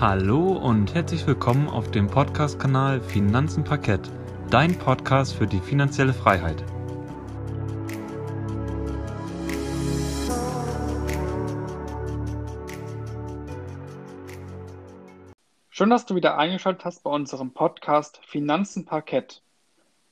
Hallo und herzlich willkommen auf dem Podcast-Kanal Finanzen Parkett, dein Podcast für die finanzielle Freiheit. Schön, dass du wieder eingeschaltet hast bei unserem Podcast Finanzen Parkett.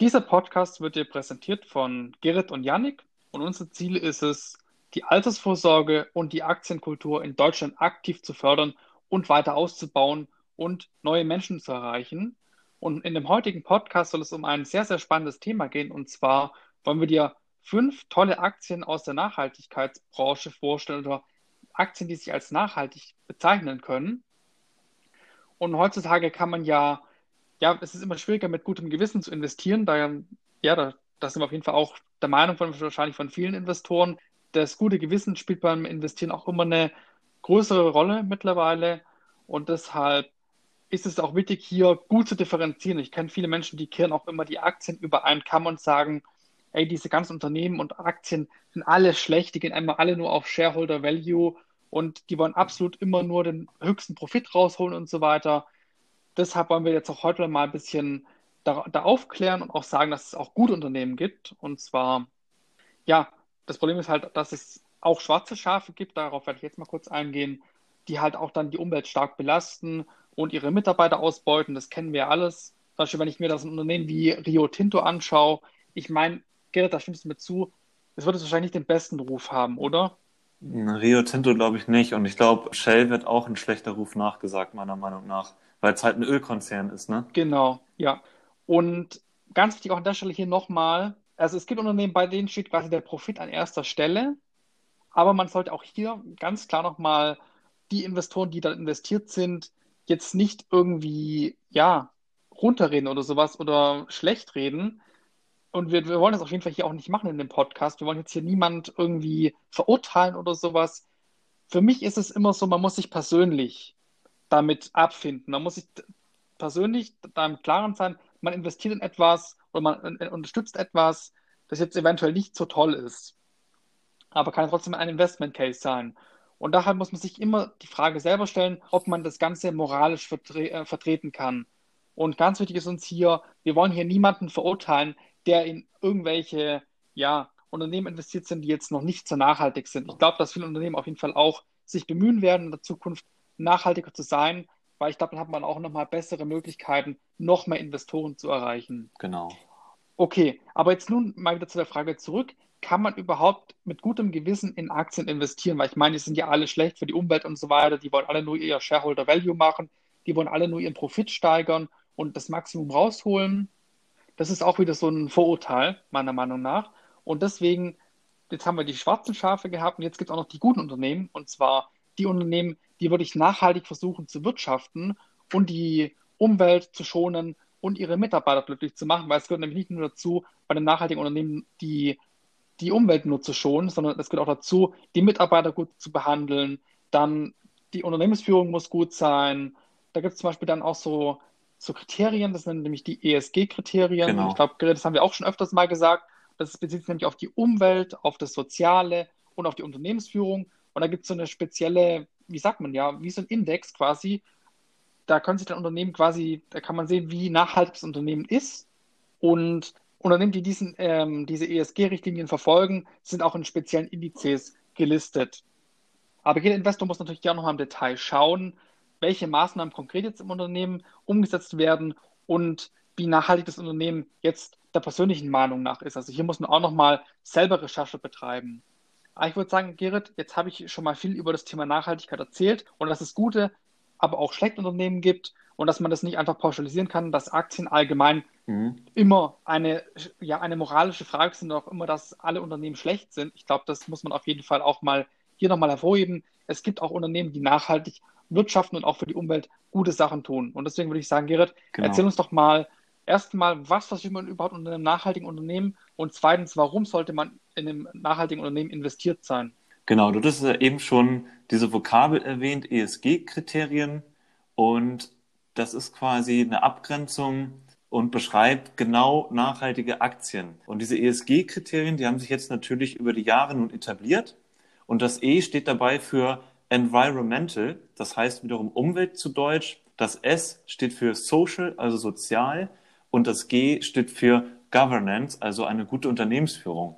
Dieser Podcast wird dir präsentiert von Gerrit und Yannick und unser Ziel ist es, die Altersvorsorge und die Aktienkultur in Deutschland aktiv zu fördern und weiter auszubauen und neue Menschen zu erreichen. Und in dem heutigen Podcast soll es um ein sehr, sehr spannendes Thema gehen. Und zwar wollen wir dir fünf tolle Aktien aus der Nachhaltigkeitsbranche vorstellen oder Aktien, die sich als nachhaltig bezeichnen können. Und heutzutage kann man ja, ja, es ist immer schwieriger mit gutem Gewissen zu investieren. Da, ja, da, da sind wir auf jeden Fall auch der Meinung von wahrscheinlich von vielen Investoren. Das gute Gewissen spielt beim Investieren auch immer eine größere Rolle mittlerweile und deshalb ist es auch wichtig, hier gut zu differenzieren. Ich kenne viele Menschen, die kehren auch immer die Aktien über einen Kamm und sagen, ey, diese ganzen Unternehmen und Aktien sind alle schlecht, die gehen einmal alle nur auf Shareholder Value und die wollen absolut immer nur den höchsten Profit rausholen und so weiter. Deshalb wollen wir jetzt auch heute mal ein bisschen da, da aufklären und auch sagen, dass es auch gute Unternehmen gibt. Und zwar, ja, das Problem ist halt, dass es auch schwarze Schafe gibt, darauf werde ich jetzt mal kurz eingehen, die halt auch dann die Umwelt stark belasten und ihre Mitarbeiter ausbeuten. Das kennen wir alles. Zum Beispiel, wenn ich mir das Unternehmen wie Rio Tinto anschaue, ich meine, Gerrit, da stimmst du mir zu, es wird es wahrscheinlich nicht den besten Ruf haben, oder? Rio Tinto glaube ich nicht. Und ich glaube, Shell wird auch ein schlechter Ruf nachgesagt, meiner Meinung nach, weil es halt ein Ölkonzern ist, ne? Genau, ja. Und ganz wichtig auch an der Stelle hier nochmal, also es gibt Unternehmen, bei denen steht quasi der Profit an erster Stelle. Aber man sollte auch hier ganz klar nochmal die Investoren, die da investiert sind, jetzt nicht irgendwie, ja, runterreden oder sowas oder schlecht reden. Und wir, wir wollen das auf jeden Fall hier auch nicht machen in dem Podcast. Wir wollen jetzt hier niemand irgendwie verurteilen oder sowas. Für mich ist es immer so, man muss sich persönlich damit abfinden. Man muss sich persönlich damit klaren sein, man investiert in etwas oder man unterstützt etwas, das jetzt eventuell nicht so toll ist aber kann trotzdem ein Investment Case sein. Und daher muss man sich immer die Frage selber stellen, ob man das Ganze moralisch vertre äh, vertreten kann. Und ganz wichtig ist uns hier, wir wollen hier niemanden verurteilen, der in irgendwelche ja, Unternehmen investiert sind, die jetzt noch nicht so nachhaltig sind. Ich glaube, dass viele Unternehmen auf jeden Fall auch sich bemühen werden, in der Zukunft nachhaltiger zu sein, weil ich glaube, dann hat man auch nochmal bessere Möglichkeiten, noch mehr Investoren zu erreichen. Genau. Okay, aber jetzt nun mal wieder zu der Frage zurück kann man überhaupt mit gutem Gewissen in Aktien investieren? Weil ich meine, die sind ja alle schlecht für die Umwelt und so weiter. Die wollen alle nur ihr Shareholder Value machen. Die wollen alle nur ihren Profit steigern und das Maximum rausholen. Das ist auch wieder so ein Vorurteil, meiner Meinung nach. Und deswegen, jetzt haben wir die schwarzen Schafe gehabt und jetzt gibt es auch noch die guten Unternehmen. Und zwar die Unternehmen, die wirklich nachhaltig versuchen zu wirtschaften und die Umwelt zu schonen und ihre Mitarbeiter glücklich zu machen, weil es gehört nämlich nicht nur dazu, bei den nachhaltigen Unternehmen die die Umwelt nur zu schonen, sondern es gehört auch dazu, die Mitarbeiter gut zu behandeln. Dann die Unternehmensführung muss gut sein. Da gibt es zum Beispiel dann auch so, so Kriterien, das sind nämlich die ESG-Kriterien. Genau. Ich glaube, das haben wir auch schon öfters mal gesagt. Das bezieht sich nämlich auf die Umwelt, auf das Soziale und auf die Unternehmensführung. Und da gibt es so eine spezielle, wie sagt man ja, wie so ein Index quasi. Da können sich dann Unternehmen quasi, da kann man sehen, wie nachhaltig das Unternehmen ist. Und Unternehmen, die diesen, ähm, diese ESG-Richtlinien verfolgen, sind auch in speziellen Indizes gelistet. Aber jeder Investor muss natürlich gerne noch mal im Detail schauen, welche Maßnahmen konkret jetzt im Unternehmen umgesetzt werden und wie nachhaltig das Unternehmen jetzt der persönlichen Meinung nach ist. Also hier muss man auch noch mal selber Recherche betreiben. Aber ich würde sagen, Gerrit, jetzt habe ich schon mal viel über das Thema Nachhaltigkeit erzählt und dass es gute, aber auch schlechte Unternehmen gibt und dass man das nicht einfach pauschalisieren kann, dass Aktien allgemein mhm. immer eine, ja, eine moralische Frage sind, auch immer, dass alle Unternehmen schlecht sind. Ich glaube, das muss man auf jeden Fall auch mal hier nochmal hervorheben. Es gibt auch Unternehmen, die nachhaltig wirtschaften und auch für die Umwelt gute Sachen tun. Und deswegen würde ich sagen, Gerrit, genau. erzähl uns doch mal erstmal, was versteht man überhaupt unter einem nachhaltigen Unternehmen und zweitens, warum sollte man in einem nachhaltigen Unternehmen investiert sein? Genau, du hast ja eben schon diese Vokabel erwähnt, ESG-Kriterien. Und das ist quasi eine Abgrenzung und beschreibt genau nachhaltige Aktien. Und diese ESG-Kriterien, die haben sich jetzt natürlich über die Jahre nun etabliert. Und das E steht dabei für Environmental, das heißt wiederum Umwelt zu Deutsch. Das S steht für Social, also sozial, und das G steht für Governance, also eine gute Unternehmensführung.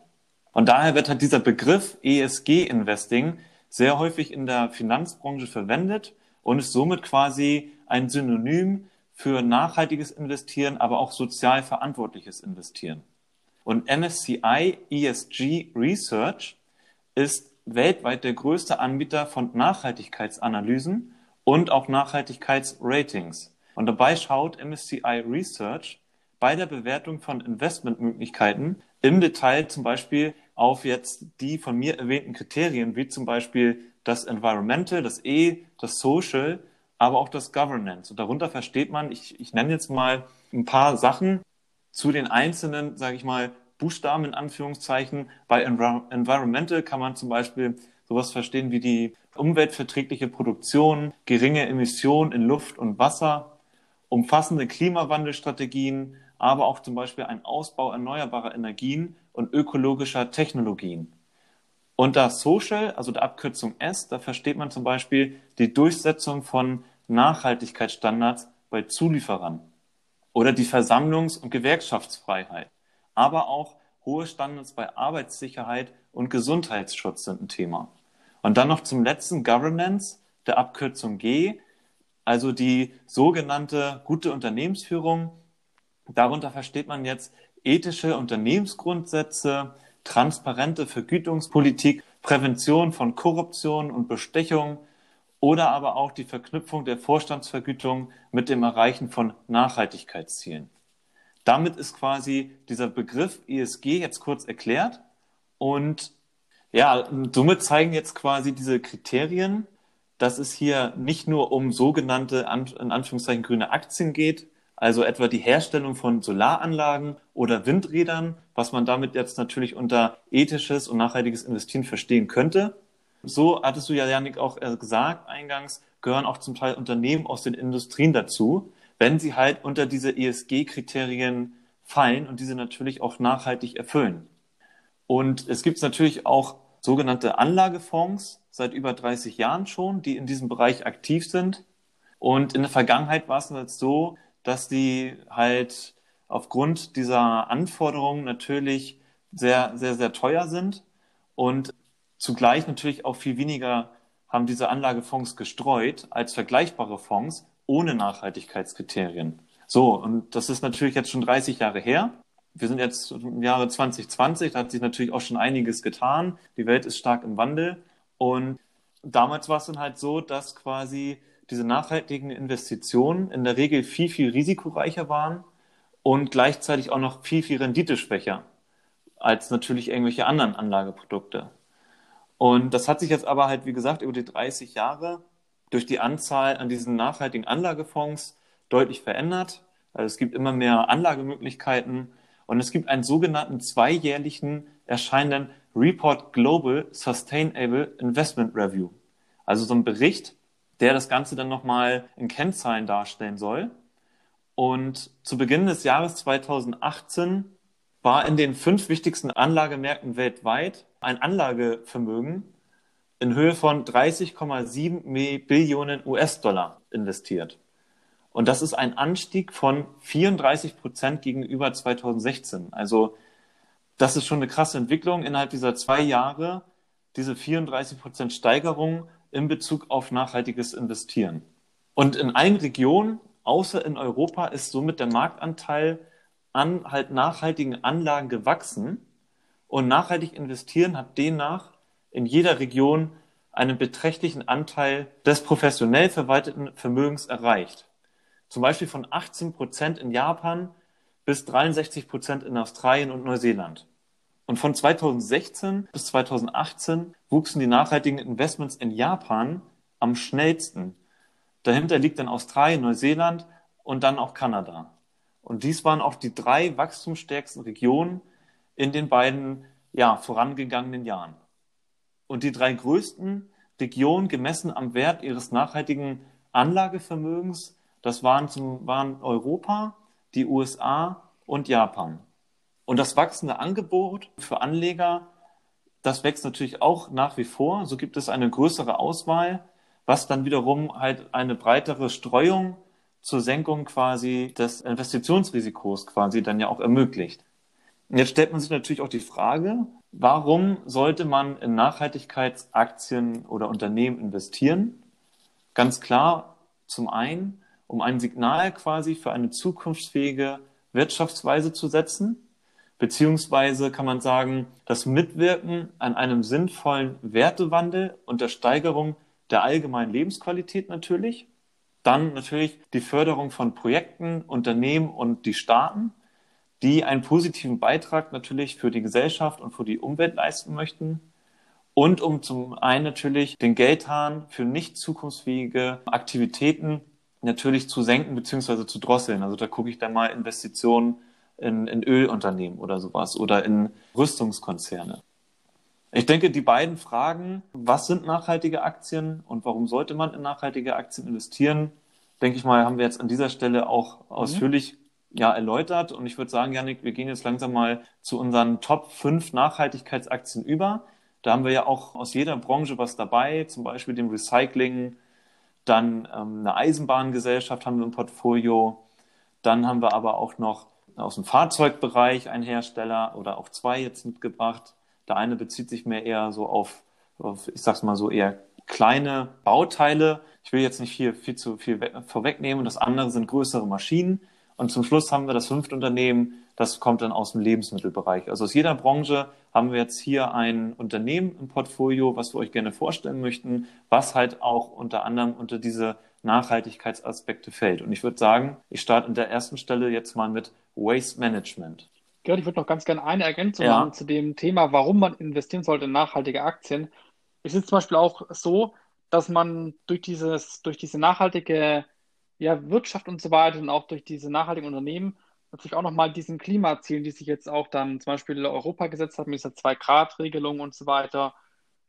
Und daher wird halt dieser Begriff ESG-Investing sehr häufig in der Finanzbranche verwendet und ist somit quasi ein Synonym für nachhaltiges Investieren, aber auch sozial verantwortliches Investieren. Und MSCI ESG Research ist weltweit der größte Anbieter von Nachhaltigkeitsanalysen und auch Nachhaltigkeitsratings. Und dabei schaut MSCI Research bei der Bewertung von Investmentmöglichkeiten im Detail zum Beispiel auf jetzt die von mir erwähnten Kriterien, wie zum Beispiel das Environmental, das E, das Social, aber auch das Governance. Und darunter versteht man, ich, ich nenne jetzt mal ein paar Sachen zu den einzelnen, sage ich mal, Buchstaben in Anführungszeichen. Bei Envir Environmental kann man zum Beispiel sowas verstehen wie die umweltverträgliche Produktion, geringe Emissionen in Luft und Wasser, umfassende Klimawandelstrategien, aber auch zum Beispiel ein Ausbau erneuerbarer Energien und ökologischer Technologien. Unter Social, also der Abkürzung S, da versteht man zum Beispiel die Durchsetzung von Nachhaltigkeitsstandards bei Zulieferern oder die Versammlungs- und Gewerkschaftsfreiheit, aber auch hohe Standards bei Arbeitssicherheit und Gesundheitsschutz sind ein Thema. Und dann noch zum letzten Governance, der Abkürzung G, also die sogenannte gute Unternehmensführung. Darunter versteht man jetzt ethische Unternehmensgrundsätze, transparente Vergütungspolitik, Prävention von Korruption und Bestechung oder aber auch die Verknüpfung der Vorstandsvergütung mit dem Erreichen von Nachhaltigkeitszielen. Damit ist quasi dieser Begriff ESG jetzt kurz erklärt und ja, somit zeigen jetzt quasi diese Kriterien, dass es hier nicht nur um sogenannte, in Anführungszeichen, grüne Aktien geht, also etwa die Herstellung von Solaranlagen oder Windrädern, was man damit jetzt natürlich unter ethisches und nachhaltiges Investieren verstehen könnte. So hattest du ja, Janik, auch äh, gesagt eingangs, gehören auch zum Teil Unternehmen aus den Industrien dazu, wenn sie halt unter diese ESG-Kriterien fallen und diese natürlich auch nachhaltig erfüllen. Und es gibt natürlich auch sogenannte Anlagefonds seit über 30 Jahren schon, die in diesem Bereich aktiv sind. Und in der Vergangenheit war es so, dass die halt aufgrund dieser Anforderungen natürlich sehr, sehr, sehr teuer sind und zugleich natürlich auch viel weniger haben diese Anlagefonds gestreut als vergleichbare Fonds ohne Nachhaltigkeitskriterien. So, und das ist natürlich jetzt schon 30 Jahre her. Wir sind jetzt im Jahre 2020, da hat sich natürlich auch schon einiges getan. Die Welt ist stark im Wandel. Und damals war es dann halt so, dass quasi diese nachhaltigen Investitionen in der Regel viel, viel risikoreicher waren und gleichzeitig auch noch viel, viel renditeschwächer als natürlich irgendwelche anderen Anlageprodukte. Und das hat sich jetzt aber halt, wie gesagt, über die 30 Jahre durch die Anzahl an diesen nachhaltigen Anlagefonds deutlich verändert. Also es gibt immer mehr Anlagemöglichkeiten und es gibt einen sogenannten zweijährlichen erscheinenden Report Global Sustainable Investment Review. Also so ein Bericht, der das Ganze dann nochmal in Kennzahlen darstellen soll. Und zu Beginn des Jahres 2018 war in den fünf wichtigsten Anlagemärkten weltweit ein Anlagevermögen in Höhe von 30,7 Billionen US-Dollar investiert. Und das ist ein Anstieg von 34 Prozent gegenüber 2016. Also das ist schon eine krasse Entwicklung innerhalb dieser zwei Jahre, diese 34 Prozent Steigerung in Bezug auf nachhaltiges Investieren. Und in allen Regionen, außer in Europa, ist somit der Marktanteil an halt nachhaltigen Anlagen gewachsen. Und nachhaltig investieren hat demnach in jeder Region einen beträchtlichen Anteil des professionell verwalteten Vermögens erreicht. Zum Beispiel von 18 Prozent in Japan bis 63 Prozent in Australien und Neuseeland. Und von 2016 bis 2018 wuchsen die nachhaltigen Investments in Japan am schnellsten. Dahinter liegt dann Australien, Neuseeland und dann auch Kanada. Und dies waren auch die drei wachstumsstärksten Regionen in den beiden ja, vorangegangenen Jahren. Und die drei größten Regionen gemessen am Wert ihres nachhaltigen Anlagevermögens, das waren, zum, waren Europa, die USA und Japan. Und das wachsende Angebot für Anleger das wächst natürlich auch nach wie vor. So gibt es eine größere Auswahl, was dann wiederum halt eine breitere Streuung zur Senkung quasi des Investitionsrisikos quasi dann ja auch ermöglicht. Und jetzt stellt man sich natürlich auch die Frage, warum sollte man in Nachhaltigkeitsaktien oder Unternehmen investieren? Ganz klar, zum einen, um ein Signal quasi für eine zukunftsfähige Wirtschaftsweise zu setzen, beziehungsweise kann man sagen, das Mitwirken an einem sinnvollen Wertewandel und der Steigerung der allgemeinen Lebensqualität natürlich. Dann natürlich die Förderung von Projekten, Unternehmen und die Staaten, die einen positiven Beitrag natürlich für die Gesellschaft und für die Umwelt leisten möchten. Und um zum einen natürlich den Geldhahn für nicht zukunftsfähige Aktivitäten natürlich zu senken bzw. zu drosseln. Also da gucke ich dann mal Investitionen in, in Ölunternehmen oder sowas oder in Rüstungskonzerne. Ich denke, die beiden Fragen, was sind nachhaltige Aktien und warum sollte man in nachhaltige Aktien investieren, denke ich mal, haben wir jetzt an dieser Stelle auch mhm. ausführlich ja, erläutert. Und ich würde sagen, Janik, wir gehen jetzt langsam mal zu unseren Top 5 Nachhaltigkeitsaktien über. Da haben wir ja auch aus jeder Branche was dabei, zum Beispiel dem Recycling, dann ähm, eine Eisenbahngesellschaft haben wir im Portfolio. Dann haben wir aber auch noch aus dem Fahrzeugbereich einen Hersteller oder auch zwei jetzt mitgebracht. Der eine bezieht sich mehr eher so auf, auf ich sag's mal so, eher kleine Bauteile. Ich will jetzt nicht hier viel zu viel vorwegnehmen. Das andere sind größere Maschinen. Und zum Schluss haben wir das fünfte Unternehmen, das kommt dann aus dem Lebensmittelbereich. Also aus jeder Branche haben wir jetzt hier ein Unternehmen im Portfolio, was wir euch gerne vorstellen möchten, was halt auch unter anderem unter diese Nachhaltigkeitsaspekte fällt. Und ich würde sagen, ich starte an der ersten Stelle jetzt mal mit Waste Management. Gerd, ich würde noch ganz gerne eine Ergänzung ja. machen zu dem Thema, warum man investieren sollte in nachhaltige Aktien. Es ist zum Beispiel auch so, dass man durch dieses, durch diese nachhaltige ja, Wirtschaft und so weiter und auch durch diese nachhaltigen Unternehmen natürlich auch nochmal diesen Klimazielen, die sich jetzt auch dann zum Beispiel Europa gesetzt hat, mit dieser Zwei-Grad-Regelung und so weiter,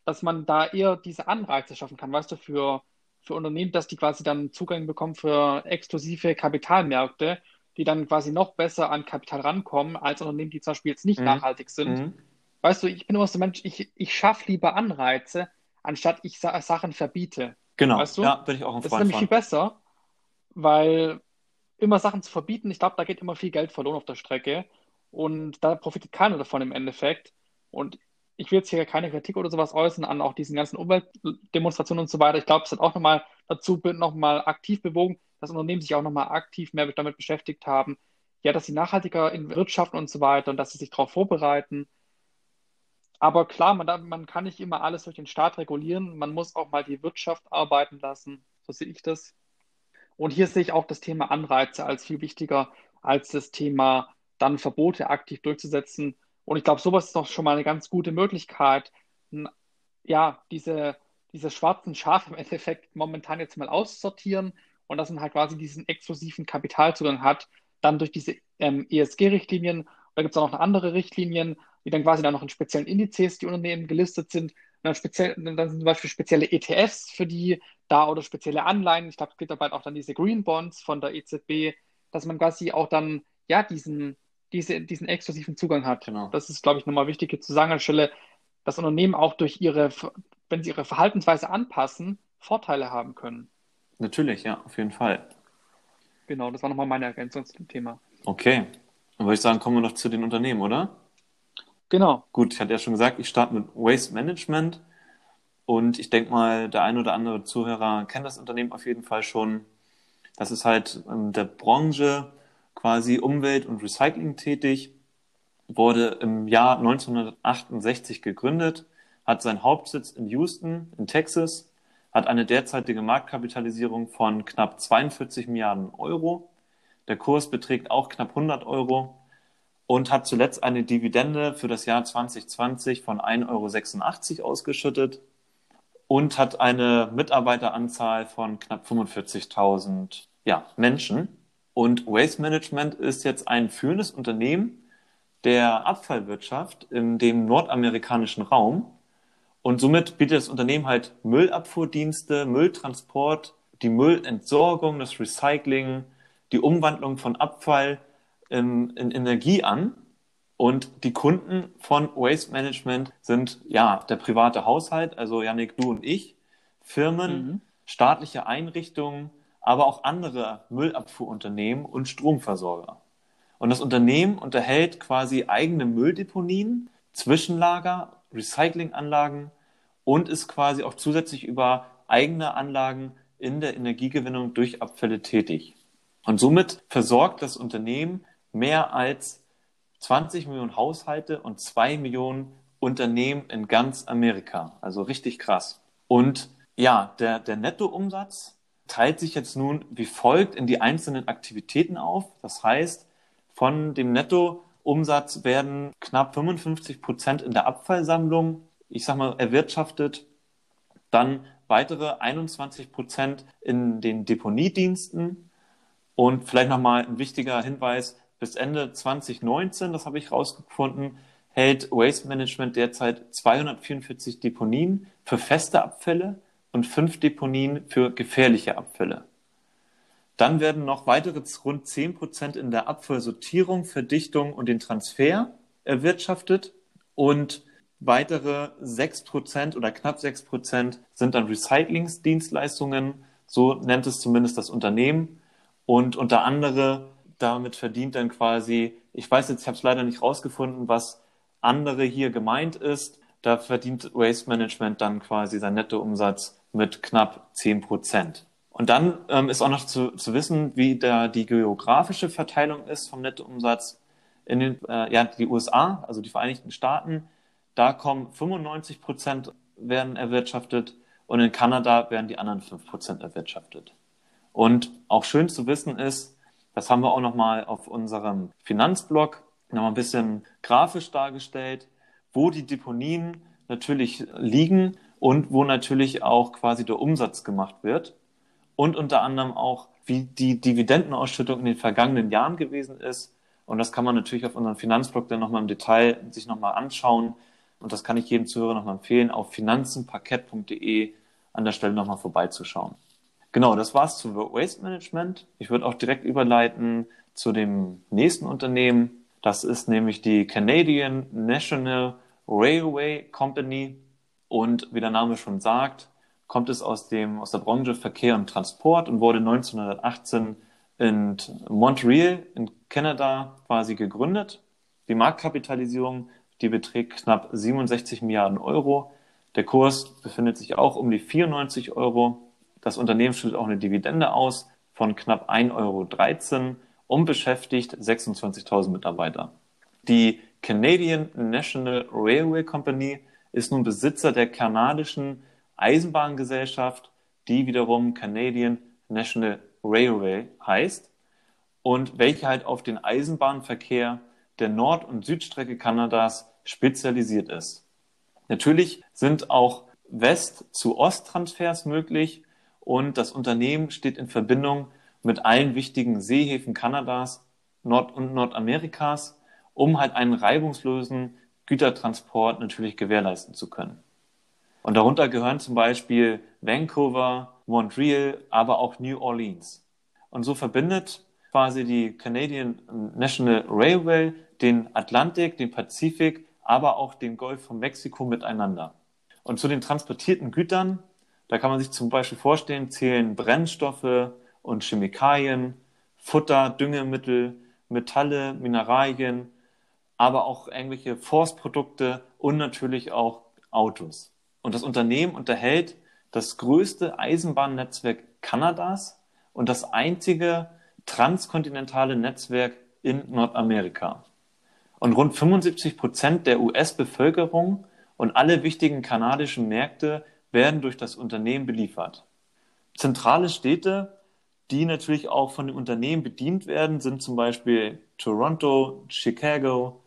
dass man da eher diese Anreize schaffen kann, weißt du, für, für Unternehmen, dass die quasi dann Zugang bekommen für exklusive Kapitalmärkte die dann quasi noch besser an Kapital rankommen, als Unternehmen, die zum Beispiel jetzt nicht mhm. nachhaltig sind. Mhm. Weißt du, ich bin immer so ein Mensch, ich, ich schaffe lieber Anreize, anstatt ich Sa Sachen verbiete. Genau, weißt du? ja, bin ich auch ein Das ist nämlich von. viel besser, weil immer Sachen zu verbieten, ich glaube, da geht immer viel Geld verloren auf der Strecke und da profitiert keiner davon im Endeffekt. Und ich will jetzt hier keine Kritik oder sowas äußern an auch diesen ganzen Umweltdemonstrationen und so weiter. Ich glaube, es hat auch nochmal dazu nochmal aktiv bewogen, dass Unternehmen sich auch nochmal aktiv mehr damit beschäftigt haben, ja, dass sie nachhaltiger in wirtschaften und so weiter und dass sie sich darauf vorbereiten. Aber klar, man, man kann nicht immer alles durch den Staat regulieren. Man muss auch mal die Wirtschaft arbeiten lassen. So sehe ich das. Und hier sehe ich auch das Thema Anreize als viel wichtiger als das Thema dann Verbote aktiv durchzusetzen. Und ich glaube, sowas ist doch schon mal eine ganz gute Möglichkeit, ja, diese, diese schwarzen Schafe im Endeffekt momentan jetzt mal aussortieren und dass man halt quasi diesen exklusiven Kapitalzugang hat, dann durch diese ähm, ESG-Richtlinien. Da gibt es auch noch andere Richtlinien, die dann quasi dann noch in speziellen Indizes, die Unternehmen gelistet sind. Und dann, speziell, dann sind zum Beispiel spezielle ETFs für die da oder spezielle Anleihen. Ich glaube, es gibt dabei auch dann diese Green Bonds von der EZB, dass man quasi auch dann ja diesen, diese, diesen exklusiven Zugang hat. Genau. Das ist, glaube ich, nochmal wichtig hier zu sagen an der Stelle, dass Unternehmen auch durch ihre, wenn sie ihre Verhaltensweise anpassen, Vorteile haben können. Natürlich, ja, auf jeden Fall. Genau, das war nochmal meine Ergänzung zu dem Thema. Okay. Dann würde ich sagen, kommen wir noch zu den Unternehmen, oder? Genau. Gut, ich hatte ja schon gesagt, ich starte mit Waste Management. Und ich denke mal, der ein oder andere Zuhörer kennt das Unternehmen auf jeden Fall schon. Das ist halt in der Branche quasi Umwelt- und Recycling tätig, wurde im Jahr 1968 gegründet, hat seinen Hauptsitz in Houston in Texas hat eine derzeitige Marktkapitalisierung von knapp 42 Milliarden Euro. Der Kurs beträgt auch knapp 100 Euro und hat zuletzt eine Dividende für das Jahr 2020 von 1,86 Euro ausgeschüttet und hat eine Mitarbeiteranzahl von knapp 45.000 ja, Menschen. Und Waste Management ist jetzt ein führendes Unternehmen der Abfallwirtschaft in dem nordamerikanischen Raum und somit bietet das Unternehmen halt Müllabfuhrdienste, Mülltransport, die Müllentsorgung, das Recycling, die Umwandlung von Abfall in, in Energie an. Und die Kunden von Waste Management sind ja der private Haushalt, also Janik, du und ich, Firmen, mhm. staatliche Einrichtungen, aber auch andere Müllabfuhrunternehmen und Stromversorger. Und das Unternehmen unterhält quasi eigene Mülldeponien, Zwischenlager, Recyclinganlagen und ist quasi auch zusätzlich über eigene Anlagen in der Energiegewinnung durch Abfälle tätig. Und somit versorgt das Unternehmen mehr als 20 Millionen Haushalte und 2 Millionen Unternehmen in ganz Amerika. Also richtig krass. Und ja, der, der Nettoumsatz teilt sich jetzt nun wie folgt in die einzelnen Aktivitäten auf. Das heißt, von dem Nettoumsatz werden knapp 55 Prozent in der Abfallsammlung, ich sag mal, erwirtschaftet. Dann weitere 21 Prozent in den Deponiediensten. Und vielleicht nochmal ein wichtiger Hinweis, bis Ende 2019, das habe ich rausgefunden, hält Waste Management derzeit 244 Deponien für feste Abfälle und fünf Deponien für gefährliche Abfälle. Dann werden noch weitere rund 10 Prozent in der Abfallsortierung, Verdichtung und den Transfer erwirtschaftet und weitere 6 Prozent oder knapp 6 Prozent sind dann Recyclingsdienstleistungen, so nennt es zumindest das Unternehmen. Und unter anderem damit verdient dann quasi, ich weiß jetzt, ich habe es leider nicht rausgefunden, was andere hier gemeint ist. Da verdient Waste Management dann quasi sein Nettoumsatz mit knapp 10 Prozent. Und dann ähm, ist auch noch zu, zu wissen, wie da die geografische Verteilung ist vom Nettoumsatz in den, äh, ja, die USA, also die Vereinigten Staaten. Da kommen 95 Prozent werden erwirtschaftet und in Kanada werden die anderen 5 Prozent erwirtschaftet. Und auch schön zu wissen ist, das haben wir auch nochmal auf unserem Finanzblog nochmal ein bisschen grafisch dargestellt, wo die Deponien natürlich liegen und wo natürlich auch quasi der Umsatz gemacht wird und unter anderem auch, wie die Dividendenausschüttung in den vergangenen Jahren gewesen ist. Und das kann man natürlich auf unserem Finanzblog dann nochmal im Detail sich nochmal anschauen. Und das kann ich jedem Zuhörer nochmal empfehlen, auf finanzenparkett.de an der Stelle nochmal vorbeizuschauen. Genau, das war's zu Waste Management. Ich würde auch direkt überleiten zu dem nächsten Unternehmen. Das ist nämlich die Canadian National Railway Company. Und wie der Name schon sagt, kommt es aus, dem, aus der Branche Verkehr und Transport und wurde 1918 in Montreal in Kanada quasi gegründet. Die Marktkapitalisierung, die beträgt knapp 67 Milliarden Euro. Der Kurs befindet sich auch um die 94 Euro. Das Unternehmen schüttet auch eine Dividende aus von knapp 1,13 Euro und beschäftigt 26.000 Mitarbeiter. Die Canadian National Railway Company ist nun Besitzer der kanadischen Eisenbahngesellschaft, die wiederum Canadian National Railway heißt und welche halt auf den Eisenbahnverkehr der Nord- und Südstrecke Kanadas spezialisiert ist. Natürlich sind auch West- zu Ost-Transfers möglich und das Unternehmen steht in Verbindung mit allen wichtigen Seehäfen Kanadas Nord- und Nordamerikas, um halt einen reibungslosen Gütertransport natürlich gewährleisten zu können. Und darunter gehören zum Beispiel Vancouver, Montreal, aber auch New Orleans. Und so verbindet quasi die Canadian National Railway den Atlantik, den Pazifik, aber auch den Golf von Mexiko miteinander. Und zu den transportierten Gütern da kann man sich zum Beispiel vorstellen, zählen Brennstoffe und Chemikalien, Futter, Düngemittel, Metalle, Mineralien, aber auch irgendwelche Forstprodukte und natürlich auch Autos. Und das Unternehmen unterhält das größte Eisenbahnnetzwerk Kanadas und das einzige transkontinentale Netzwerk in Nordamerika. Und rund 75 Prozent der US-Bevölkerung und alle wichtigen kanadischen Märkte werden durch das Unternehmen beliefert. Zentrale Städte, die natürlich auch von dem Unternehmen bedient werden, sind zum Beispiel Toronto, Chicago,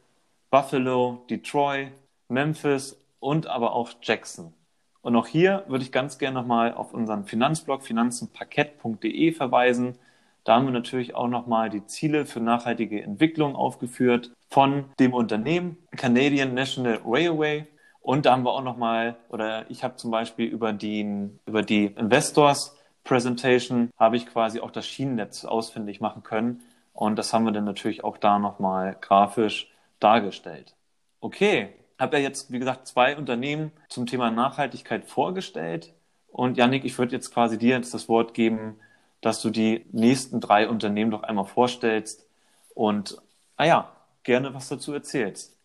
Buffalo, Detroit, Memphis und aber auch Jackson. Und auch hier würde ich ganz gerne nochmal auf unseren Finanzblog finanzenparkett.de verweisen. Da haben wir natürlich auch nochmal die Ziele für nachhaltige Entwicklung aufgeführt von dem Unternehmen Canadian National Railway. Und da haben wir auch nochmal, oder ich habe zum Beispiel über die, über die Investors Presentation habe ich quasi auch das Schienennetz ausfindig machen können. Und das haben wir dann natürlich auch da nochmal grafisch dargestellt. Okay, habe ja jetzt, wie gesagt, zwei Unternehmen zum Thema Nachhaltigkeit vorgestellt. Und Yannick, ich würde jetzt quasi dir jetzt das Wort geben, dass du die nächsten drei Unternehmen doch einmal vorstellst und, ah ja, gerne was dazu erzählst.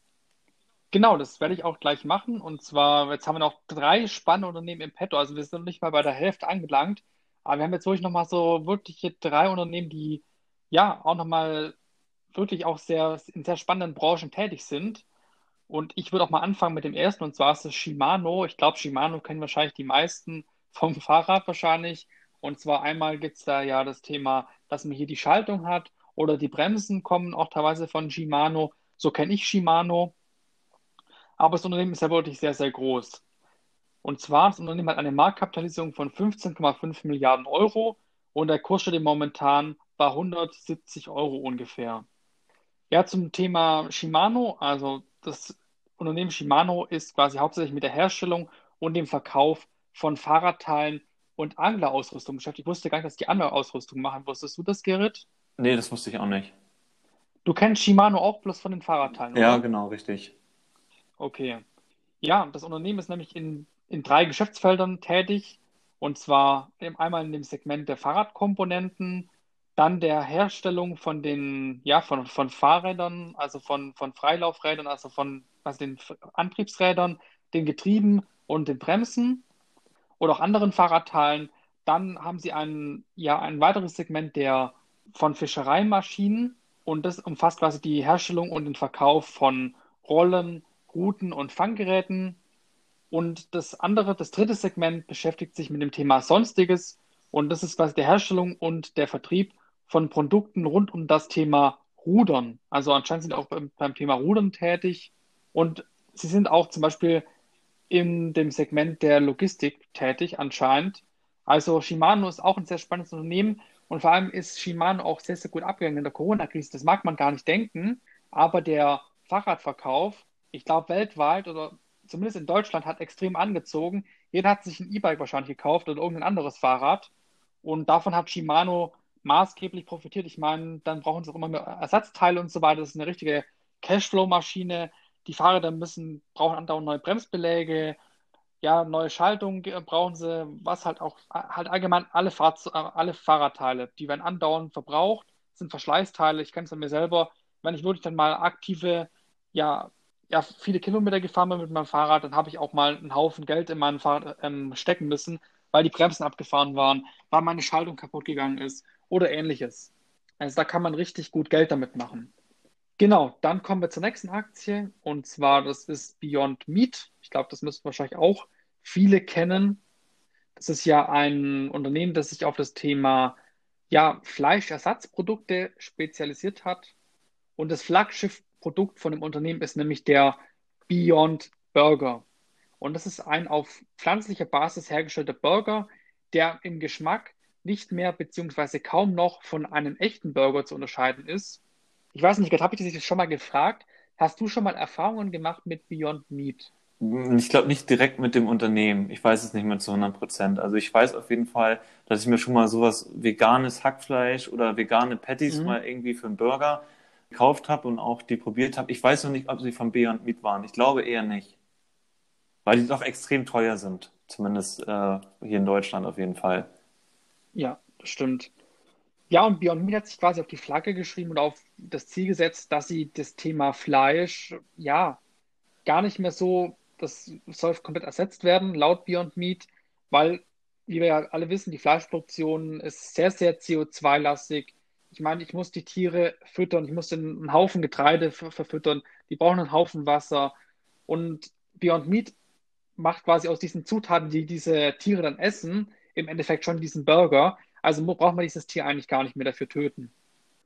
Genau, das werde ich auch gleich machen. Und zwar, jetzt haben wir noch drei spannende Unternehmen im Petto. Also wir sind noch nicht mal bei der Hälfte angelangt. Aber wir haben jetzt wirklich nochmal so wirklich drei Unternehmen, die ja auch nochmal wirklich auch sehr in sehr spannenden Branchen tätig sind. Und ich würde auch mal anfangen mit dem ersten, und zwar ist es Shimano. Ich glaube, Shimano kennen wahrscheinlich die meisten vom Fahrrad wahrscheinlich. Und zwar einmal gibt es da ja das Thema, dass man hier die Schaltung hat oder die Bremsen kommen auch teilweise von Shimano. So kenne ich Shimano. Aber das Unternehmen ist ja wirklich sehr, sehr groß. Und zwar, das Unternehmen hat eine Marktkapitalisierung von 15,5 Milliarden Euro und der Kurs steht momentan bei 170 Euro ungefähr. Ja, zum Thema Shimano, also das Unternehmen Shimano ist quasi hauptsächlich mit der Herstellung und dem Verkauf von Fahrradteilen und Anglerausrüstung beschäftigt. Ich wusste gar nicht, dass die Anglerausrüstung machen. Wusstest du das, Gerrit? Nee, das wusste ich auch nicht. Du kennst Shimano auch bloß von den Fahrradteilen, oder? Ja, genau, richtig. Okay. Ja, das Unternehmen ist nämlich in, in drei Geschäftsfeldern tätig. Und zwar einmal in dem Segment der Fahrradkomponenten, dann der Herstellung von den, ja, von, von Fahrrädern, also von, von Freilaufrädern, also von also den Antriebsrädern, den Getrieben und den Bremsen oder auch anderen Fahrradteilen. Dann haben sie ein, ja, ein weiteres Segment der von Fischereimaschinen und das umfasst quasi die Herstellung und den Verkauf von Rollen, Routen und Fanggeräten. Und das andere, das dritte Segment beschäftigt sich mit dem Thema Sonstiges und das ist quasi die Herstellung und der Vertrieb von Produkten rund um das Thema Rudern. Also anscheinend sind auch beim, beim Thema Rudern tätig und sie sind auch zum Beispiel in dem Segment der Logistik tätig anscheinend. Also Shimano ist auch ein sehr spannendes Unternehmen und vor allem ist Shimano auch sehr, sehr gut abgegangen in der Corona-Krise. Das mag man gar nicht denken, aber der Fahrradverkauf, ich glaube weltweit oder zumindest in Deutschland, hat extrem angezogen. Jeder hat sich ein E-Bike wahrscheinlich gekauft oder irgendein anderes Fahrrad und davon hat Shimano maßgeblich profitiert. Ich meine, dann brauchen sie auch immer mehr Ersatzteile und so weiter. Das ist eine richtige Cashflow-Maschine. Die Fahrer müssen, brauchen andauernd neue Bremsbeläge, ja, neue Schaltung brauchen sie, was halt auch, halt allgemein alle, Fahr alle Fahrradteile, die werden andauernd verbraucht, sind Verschleißteile. Ich kenne es an mir selber. Wenn ich wirklich dann mal aktive, ja, ja, viele Kilometer gefahren bin mit meinem Fahrrad, dann habe ich auch mal einen Haufen Geld in meinem Fahrrad ähm, stecken müssen, weil die Bremsen abgefahren waren, weil meine Schaltung kaputt gegangen ist oder ähnliches. Also da kann man richtig gut Geld damit machen. Genau, dann kommen wir zur nächsten Aktie und zwar das ist Beyond Meat. Ich glaube, das müssen wahrscheinlich auch viele kennen. Das ist ja ein Unternehmen, das sich auf das Thema ja, Fleischersatzprodukte spezialisiert hat. Und das Flaggschiffprodukt von dem Unternehmen ist nämlich der Beyond Burger. Und das ist ein auf pflanzlicher Basis hergestellter Burger, der im Geschmack nicht mehr beziehungsweise kaum noch von einem echten Burger zu unterscheiden ist. Ich weiß nicht, habe ich dich das schon mal gefragt? Hast du schon mal Erfahrungen gemacht mit Beyond Meat? Ich glaube nicht direkt mit dem Unternehmen. Ich weiß es nicht mehr zu 100 Prozent. Also ich weiß auf jeden Fall, dass ich mir schon mal sowas veganes Hackfleisch oder vegane Patties mhm. mal irgendwie für einen Burger gekauft habe und auch die probiert habe. Ich weiß noch nicht, ob sie von Beyond Meat waren. Ich glaube eher nicht. Weil die doch extrem teuer sind. Zumindest äh, hier in Deutschland auf jeden Fall. Ja, das stimmt. Ja, und Beyond Meat hat sich quasi auf die Flagge geschrieben und auf das Ziel gesetzt, dass sie das Thema Fleisch, ja, gar nicht mehr so, das soll komplett ersetzt werden, laut Beyond Meat, weil, wie wir ja alle wissen, die Fleischproduktion ist sehr, sehr CO2-lastig. Ich meine, ich muss die Tiere füttern, ich muss einen Haufen Getreide verfüttern, die brauchen einen Haufen Wasser. Und Beyond Meat macht quasi aus diesen Zutaten, die diese Tiere dann essen, im Endeffekt schon diesen Burger. Also braucht man dieses Tier eigentlich gar nicht mehr dafür töten.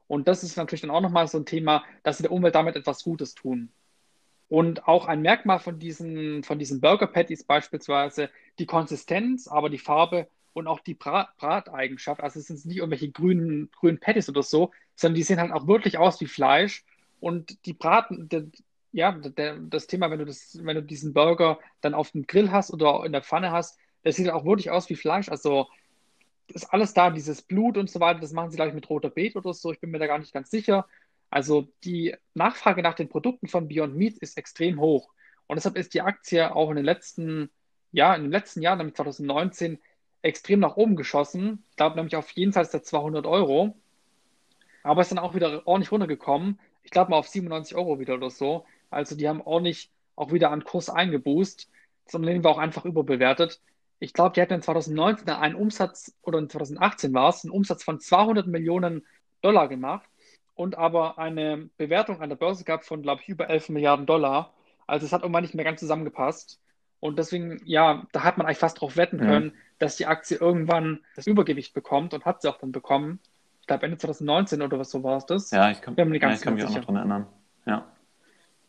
Und das ist natürlich dann auch nochmal so ein Thema, dass sie der Umwelt damit etwas Gutes tun. Und auch ein Merkmal von diesen, von diesen Burger Patties beispielsweise die Konsistenz, aber die Farbe und auch die Brat Brateigenschaft. Also es sind nicht irgendwelche grünen, grünen Patties oder so, sondern die sehen halt auch wirklich aus wie Fleisch. Und die Braten, der, ja, der, das Thema, wenn du, das, wenn du diesen Burger dann auf dem Grill hast oder in der Pfanne hast, das sieht auch wirklich aus wie Fleisch. Also ist alles da, dieses Blut und so weiter. Das machen sie, glaube ich, mit roter Beet oder so. Ich bin mir da gar nicht ganz sicher. Also die Nachfrage nach den Produkten von Beyond Meat ist extrem hoch. Und deshalb ist die Aktie auch in den letzten, ja, in den letzten Jahren, nämlich 2019, extrem nach oben geschossen. Ich glaube nämlich auf jenseits der 200 Euro. Aber ist dann auch wieder ordentlich runtergekommen. Ich glaube mal auf 97 Euro wieder oder so. Also die haben ordentlich auch wieder an Kurs eingeboost. Das Unternehmen war auch einfach überbewertet. Ich glaube, die hatten in 2019 einen Umsatz, oder in 2018 war es, einen Umsatz von 200 Millionen Dollar gemacht und aber eine Bewertung an der Börse gehabt von, glaube ich, über 11 Milliarden Dollar. Also es hat irgendwann nicht mehr ganz zusammengepasst. Und deswegen, ja, da hat man eigentlich fast darauf wetten können, ja. dass die Aktie irgendwann das Übergewicht bekommt und hat sie auch dann bekommen. Ich glaube, Ende 2019 oder was so war es das. Ja, ich kann, ja, ich kann mich auch noch dran erinnern. Ja.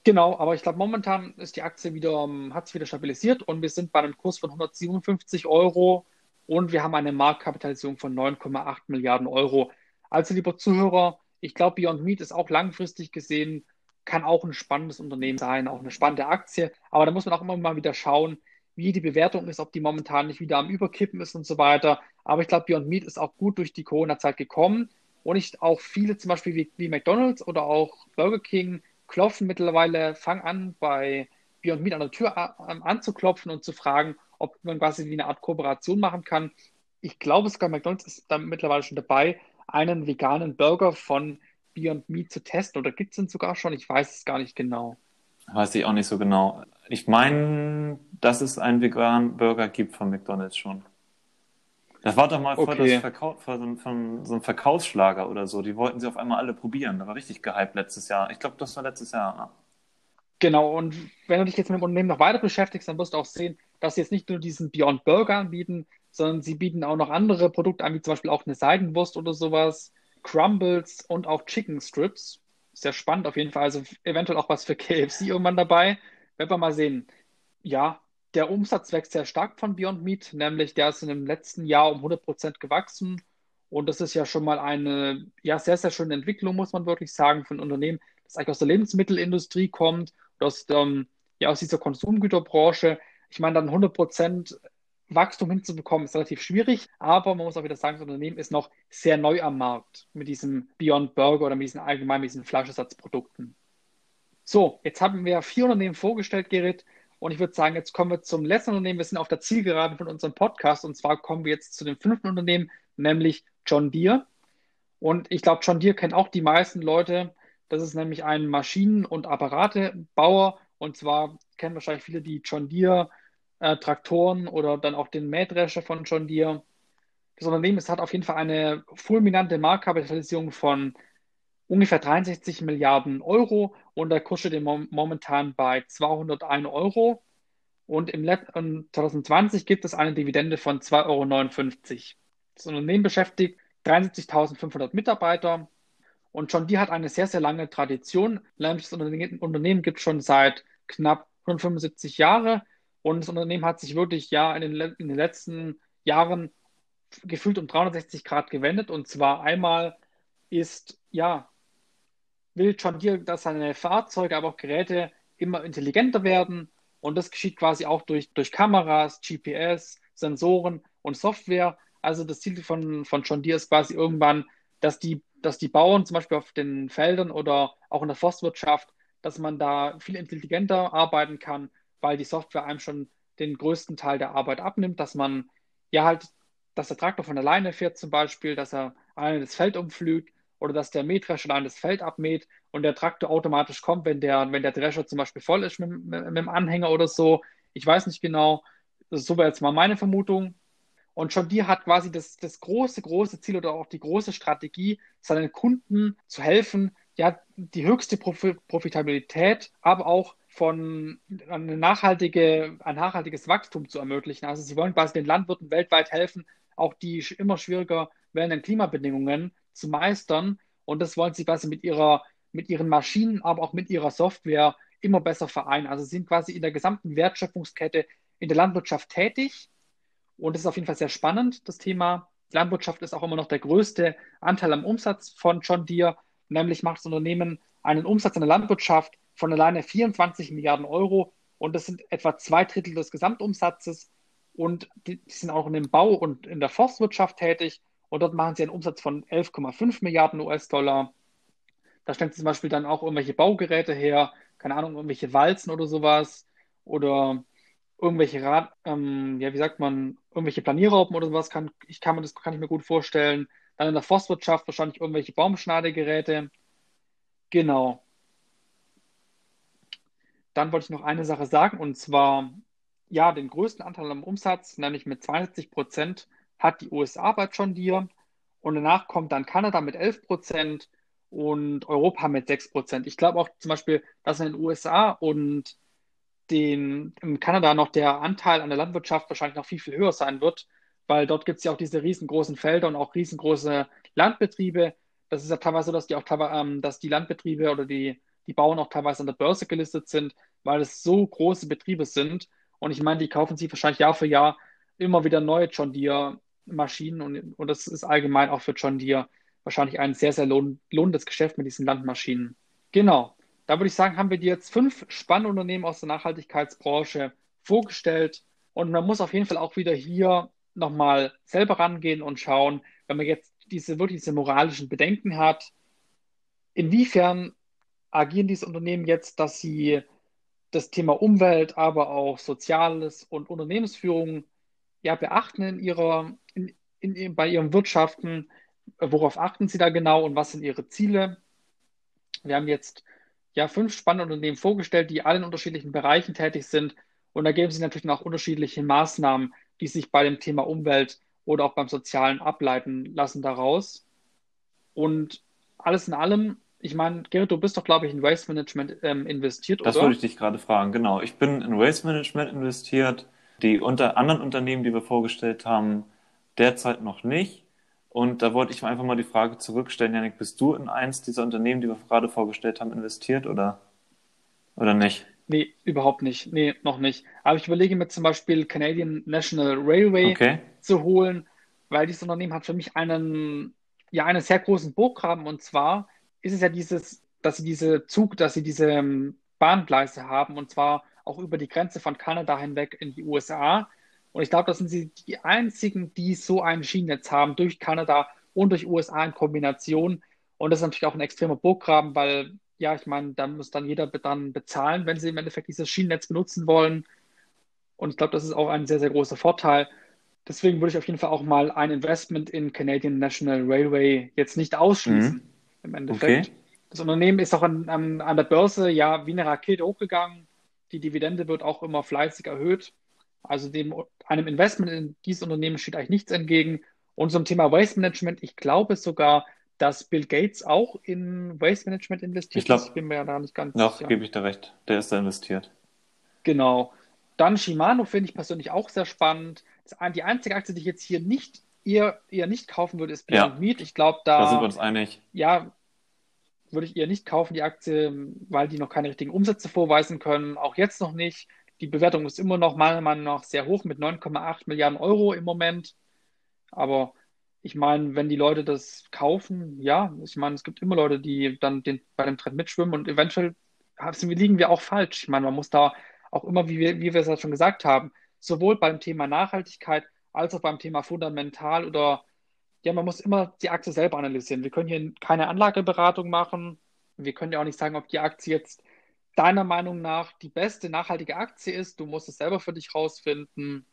Genau, aber ich glaube, momentan ist die Aktie wieder, ähm, hat sich wieder stabilisiert und wir sind bei einem Kurs von 157 Euro und wir haben eine Marktkapitalisierung von 9,8 Milliarden Euro. Also, lieber Zuhörer, ich glaube, Beyond Meat ist auch langfristig gesehen, kann auch ein spannendes Unternehmen sein, auch eine spannende Aktie. Aber da muss man auch immer mal wieder schauen, wie die Bewertung ist, ob die momentan nicht wieder am Überkippen ist und so weiter. Aber ich glaube, Beyond Meat ist auch gut durch die Corona-Zeit gekommen und ich auch viele, zum Beispiel wie, wie McDonalds oder auch Burger King, klopfen mittlerweile, fangen an, bei Beyond Meat an der Tür anzuklopfen und zu fragen, ob man quasi wie eine Art Kooperation machen kann. Ich glaube, sogar McDonald's ist da mittlerweile schon dabei, einen veganen Burger von Beyond Meat zu testen. Oder gibt es den sogar schon? Ich weiß es gar nicht genau. Weiß ich auch nicht so genau. Ich meine, dass es einen veganen Burger gibt von McDonald's schon. Das war doch mal okay. vor, das Verkau vor so, von so einem Verkaufsschlager oder so. Die wollten sie auf einmal alle probieren. Da war richtig gehypt letztes Jahr. Ich glaube, das war letztes Jahr. Ja. Genau, und wenn du dich jetzt mit dem Unternehmen noch weiter beschäftigst, dann wirst du auch sehen, dass sie jetzt nicht nur diesen Beyond Burger anbieten, sondern sie bieten auch noch andere Produkte an, wie zum Beispiel auch eine Seidenwurst oder sowas, Crumbles und auch Chicken Strips. Sehr spannend auf jeden Fall. Also eventuell auch was für KFC irgendwann dabei. Werden wir mal sehen. Ja, der Umsatz wächst sehr stark von Beyond Meat, nämlich der ist in dem letzten Jahr um 100 Prozent gewachsen. Und das ist ja schon mal eine ja, sehr, sehr schöne Entwicklung, muss man wirklich sagen, für ein Unternehmen, das eigentlich aus der Lebensmittelindustrie kommt, aus, ähm, ja, aus dieser Konsumgüterbranche. Ich meine, dann 100 Prozent Wachstum hinzubekommen, ist relativ schwierig, aber man muss auch wieder sagen, das Unternehmen ist noch sehr neu am Markt mit diesem Beyond Burger oder mit diesen allgemein mit diesen Fleischersatzprodukten. So, jetzt haben wir vier Unternehmen vorgestellt, Gerrit. Und ich würde sagen, jetzt kommen wir zum letzten Unternehmen. Wir sind auf der Zielgeraden von unserem Podcast. Und zwar kommen wir jetzt zu dem fünften Unternehmen, nämlich John Deere. Und ich glaube, John Deere kennen auch die meisten Leute. Das ist nämlich ein Maschinen- und Apparatebauer. Und zwar kennen wahrscheinlich viele die John Deere äh, Traktoren oder dann auch den Mähdrescher von John Deere. Das Unternehmen es hat auf jeden Fall eine fulminante Marktkapitalisierung von ungefähr 63 Milliarden Euro und der Kurs steht momentan bei 201 Euro. Und im Let 2020 gibt es eine Dividende von 2,59 Euro. Das Unternehmen beschäftigt 73.500 Mitarbeiter und schon die hat eine sehr, sehr lange Tradition. Das Unternehmen gibt es schon seit knapp 175 Jahren und das Unternehmen hat sich wirklich ja in den, in den letzten Jahren gefühlt um 360 Grad gewendet. Und zwar einmal ist ja will John Deere, dass seine Fahrzeuge, aber auch Geräte immer intelligenter werden. Und das geschieht quasi auch durch, durch Kameras, GPS, Sensoren und Software. Also das Ziel von, von John Deere ist quasi irgendwann, dass die, dass die Bauern zum Beispiel auf den Feldern oder auch in der Forstwirtschaft, dass man da viel intelligenter arbeiten kann, weil die Software einem schon den größten Teil der Arbeit abnimmt, dass man ja halt, dass der Traktor von alleine fährt zum Beispiel, dass er alleine das Feld umflügt oder dass der Mähdrescher dann das Feld abmäht und der Traktor automatisch kommt, wenn der, wenn der Drescher zum Beispiel voll ist mit, mit, mit dem Anhänger oder so. Ich weiß nicht genau. So wäre jetzt mal meine Vermutung. Und John Deere hat quasi das, das große, große Ziel oder auch die große Strategie, seinen Kunden zu helfen, ja, die höchste Profitabilität, aber auch von eine nachhaltige, ein nachhaltiges Wachstum zu ermöglichen. Also sie wollen quasi den Landwirten weltweit helfen, auch die immer schwieriger werdenden Klimabedingungen zu meistern. Und das wollen sie quasi mit ihrer, mit ihren Maschinen, aber auch mit ihrer Software immer besser vereinen. Also sie sind quasi in der gesamten Wertschöpfungskette in der Landwirtschaft tätig. Und das ist auf jeden Fall sehr spannend, das Thema. Landwirtschaft ist auch immer noch der größte Anteil am Umsatz von John Deere. Nämlich macht das Unternehmen einen Umsatz in der Landwirtschaft von alleine 24 Milliarden Euro. Und das sind etwa zwei Drittel des Gesamtumsatzes. Und die sind auch in dem Bau und in der Forstwirtschaft tätig. Und dort machen sie einen Umsatz von 11,5 Milliarden US-Dollar. Da stellen sie zum Beispiel dann auch irgendwelche Baugeräte her, keine Ahnung, irgendwelche Walzen oder sowas oder irgendwelche Rad, ähm, ja, wie sagt man, irgendwelche Planierraupen oder sowas kann ich kann mir das kann ich mir gut vorstellen. Dann in der Forstwirtschaft wahrscheinlich irgendwelche Baumschneidegeräte. Genau. Dann wollte ich noch eine Sache sagen und zwar ja, den größten Anteil am Umsatz, nämlich mit 72 Prozent, hat die USA bei John Deere und danach kommt dann Kanada mit 11 Prozent und Europa mit 6 Prozent. Ich glaube auch zum Beispiel, dass in den USA und den, in Kanada noch der Anteil an der Landwirtschaft wahrscheinlich noch viel, viel höher sein wird, weil dort gibt es ja auch diese riesengroßen Felder und auch riesengroße Landbetriebe. Das ist ja teilweise so, dass die auch ähm, dass die Landbetriebe oder die, die Bauern auch teilweise an der Börse gelistet sind, weil es so große Betriebe sind. Und ich meine, die kaufen sich wahrscheinlich Jahr für Jahr immer wieder neue John Deere Maschinen und, und das ist allgemein auch für John Deere wahrscheinlich ein sehr, sehr lohn, lohnendes Geschäft mit diesen Landmaschinen. Genau. Da würde ich sagen, haben wir dir jetzt fünf Spannunternehmen aus der Nachhaltigkeitsbranche vorgestellt. Und man muss auf jeden Fall auch wieder hier nochmal selber rangehen und schauen, wenn man jetzt diese wirklich diese moralischen Bedenken hat, inwiefern agieren diese Unternehmen jetzt, dass sie das Thema Umwelt, aber auch Soziales und Unternehmensführung ja beachten in ihrer, in, bei ihren Wirtschaften? Worauf achten Sie da genau und was sind Ihre Ziele? Wir haben jetzt ja fünf spannende Unternehmen vorgestellt, die alle in unterschiedlichen Bereichen tätig sind. Und da geben Sie natürlich noch unterschiedliche Maßnahmen, die sich bei dem Thema Umwelt oder auch beim Sozialen ableiten lassen daraus. Und alles in allem, ich meine, Gerrit, du bist doch, glaube ich, in Waste Management ähm, investiert, das oder? Das wollte ich dich gerade fragen, genau. Ich bin in Waste Management investiert. Die unter anderen Unternehmen, die wir vorgestellt haben, derzeit noch nicht. Und da wollte ich einfach mal die Frage zurückstellen, Janik, bist du in eins dieser Unternehmen, die wir gerade vorgestellt haben, investiert oder, oder nicht? Nee, überhaupt nicht. Nee, noch nicht. Aber ich überlege mir zum Beispiel Canadian National Railway okay. zu holen, weil dieses Unternehmen hat für mich einen, ja, einen sehr großen Burggraben. Und zwar ist es ja dieses, dass sie diese Zug, dass sie diese ähm, Bahngleise haben und zwar auch über die Grenze von Kanada hinweg in die USA. Und ich glaube, das sind sie die einzigen, die so ein Schienennetz haben durch Kanada und durch USA in Kombination. Und das ist natürlich auch ein extremer Burggraben, weil, ja, ich meine, da muss dann jeder dann bezahlen, wenn sie im Endeffekt dieses Schienennetz benutzen wollen. Und ich glaube, das ist auch ein sehr, sehr großer Vorteil. Deswegen würde ich auf jeden Fall auch mal ein Investment in Canadian National Railway jetzt nicht ausschließen, mhm. im Endeffekt. Okay. Das Unternehmen ist auch an, an, an der Börse ja wie eine Rakete hochgegangen. Die Dividende wird auch immer fleißig erhöht. Also dem, einem Investment in dieses Unternehmen steht eigentlich nichts entgegen. Und zum Thema Waste Management, ich glaube sogar, dass Bill Gates auch in Waste Management investiert. Ich glaube, ich bin mir ja da nicht ganz Noch gebe ich dir recht. Der ist da investiert. Genau. Dann Shimano finde ich persönlich auch sehr spannend. Die einzige Aktie, die ich jetzt hier nicht eher, eher nicht kaufen würde, ist Beyond ja. Meat. Ich glaube, da, da sind wir uns einig. Ja, würde ich eher nicht kaufen, die Aktie, weil die noch keine richtigen Umsätze vorweisen können. Auch jetzt noch nicht. Die Bewertung ist immer noch meiner Meinung nach sehr hoch mit 9,8 Milliarden Euro im Moment. Aber ich meine, wenn die Leute das kaufen, ja, ich meine, es gibt immer Leute, die dann den, bei dem Trend mitschwimmen und eventuell liegen wir auch falsch. Ich meine, man muss da auch immer, wie wir, wie wir es ja schon gesagt haben, sowohl beim Thema Nachhaltigkeit als auch beim Thema fundamental oder ja, man muss immer die Aktie selber analysieren. Wir können hier keine Anlageberatung machen. Wir können ja auch nicht sagen, ob die Aktie jetzt deiner Meinung nach die beste nachhaltige Aktie ist. Du musst es selber für dich rausfinden.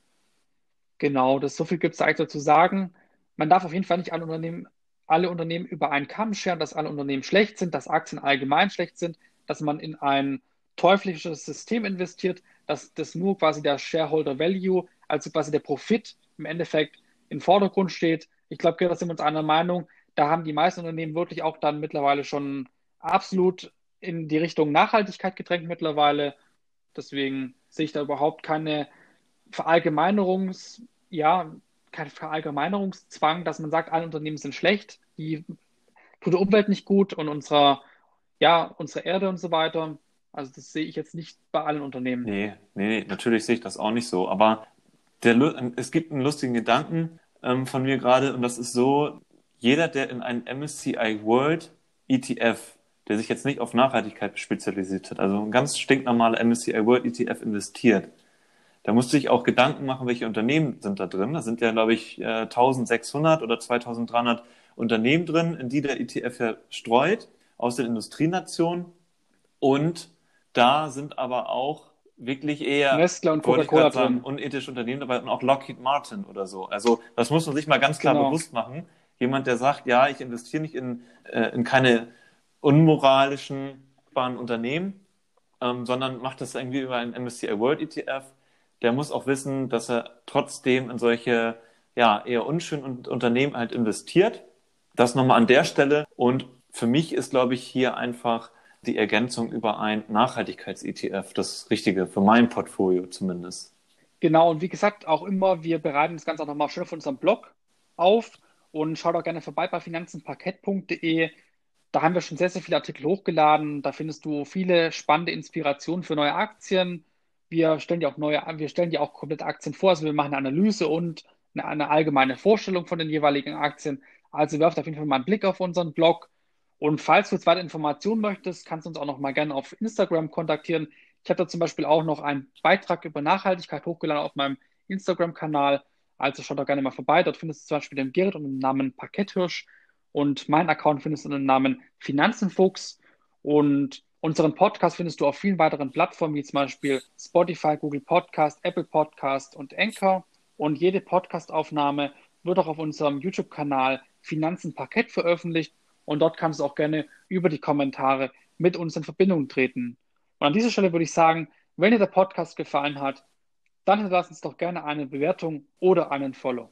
Genau, das so viel gibt es eigentlich dazu sagen. Man darf auf jeden Fall nicht alle Unternehmen, alle Unternehmen über einen Kamm scheren, dass alle Unternehmen schlecht sind, dass Aktien allgemein schlecht sind, dass man in ein teuflisches System investiert, dass das nur quasi der Shareholder Value, also quasi der Profit im Endeffekt im Vordergrund steht. Ich glaube, da sind wir uns einer Meinung. Da haben die meisten Unternehmen wirklich auch dann mittlerweile schon absolut in die Richtung Nachhaltigkeit gedrängt mittlerweile. Deswegen sehe ich da überhaupt keine Verallgemeinerungs, ja, kein Verallgemeinerungszwang, dass man sagt, alle Unternehmen sind schlecht, die tut der Umwelt nicht gut und unserer, ja, unsere Erde und so weiter. Also das sehe ich jetzt nicht bei allen Unternehmen. Nee, nee, natürlich sehe ich das auch nicht so. Aber der, es gibt einen lustigen Gedanken ähm, von mir gerade und das ist so, jeder, der in einen MSCI World ETF der sich jetzt nicht auf Nachhaltigkeit spezialisiert hat, also ein ganz stinknormaler MSCI World ETF investiert, da musste ich auch Gedanken machen, welche Unternehmen sind da drin. Da sind ja, glaube ich, 1600 äh, oder 2300 Unternehmen drin, in die der ETF ja streut. aus den Industrienationen. Und da sind aber auch wirklich eher Nestle und Coca-Cola drin. unethische Unternehmen dabei und auch Lockheed Martin oder so. Also das muss man sich mal ganz klar genau. bewusst machen. Jemand, der sagt, ja, ich investiere nicht in, äh, in keine unmoralischen Unternehmen, ähm, sondern macht das irgendwie über einen MSCI World ETF, der muss auch wissen, dass er trotzdem in solche ja, eher unschönen Unternehmen halt investiert. Das nochmal an der Stelle. Und für mich ist, glaube ich, hier einfach die Ergänzung über ein Nachhaltigkeits-ETF das Richtige, für mein Portfolio zumindest. Genau, und wie gesagt, auch immer, wir bereiten das Ganze auch nochmal schön auf unserem Blog auf und schaut auch gerne vorbei bei finanzenparkett.de. Da haben wir schon sehr, sehr viele Artikel hochgeladen. Da findest du viele spannende Inspirationen für neue Aktien. Wir stellen dir auch neue, wir stellen dir auch komplette Aktien vor. Also wir machen eine Analyse und eine, eine allgemeine Vorstellung von den jeweiligen Aktien. Also werft auf jeden Fall mal einen Blick auf unseren Blog. Und falls du jetzt weitere Informationen möchtest, kannst du uns auch noch mal gerne auf Instagram kontaktieren. Ich habe da zum Beispiel auch noch einen Beitrag über Nachhaltigkeit hochgeladen auf meinem Instagram-Kanal. Also schau da gerne mal vorbei. Dort findest du zum Beispiel den Gerrit und den Namen Parketthirsch. Und meinen Account findest du unter dem Namen Finanzenfuchs. Und unseren Podcast findest du auf vielen weiteren Plattformen, wie zum Beispiel Spotify, Google Podcast, Apple Podcast und Anchor. Und jede Podcastaufnahme wird auch auf unserem YouTube-Kanal Finanzen Parkett veröffentlicht und dort kannst du auch gerne über die Kommentare mit uns in Verbindung treten. Und an dieser Stelle würde ich sagen, wenn dir der Podcast gefallen hat, dann hinterlass uns doch gerne eine Bewertung oder einen Follow.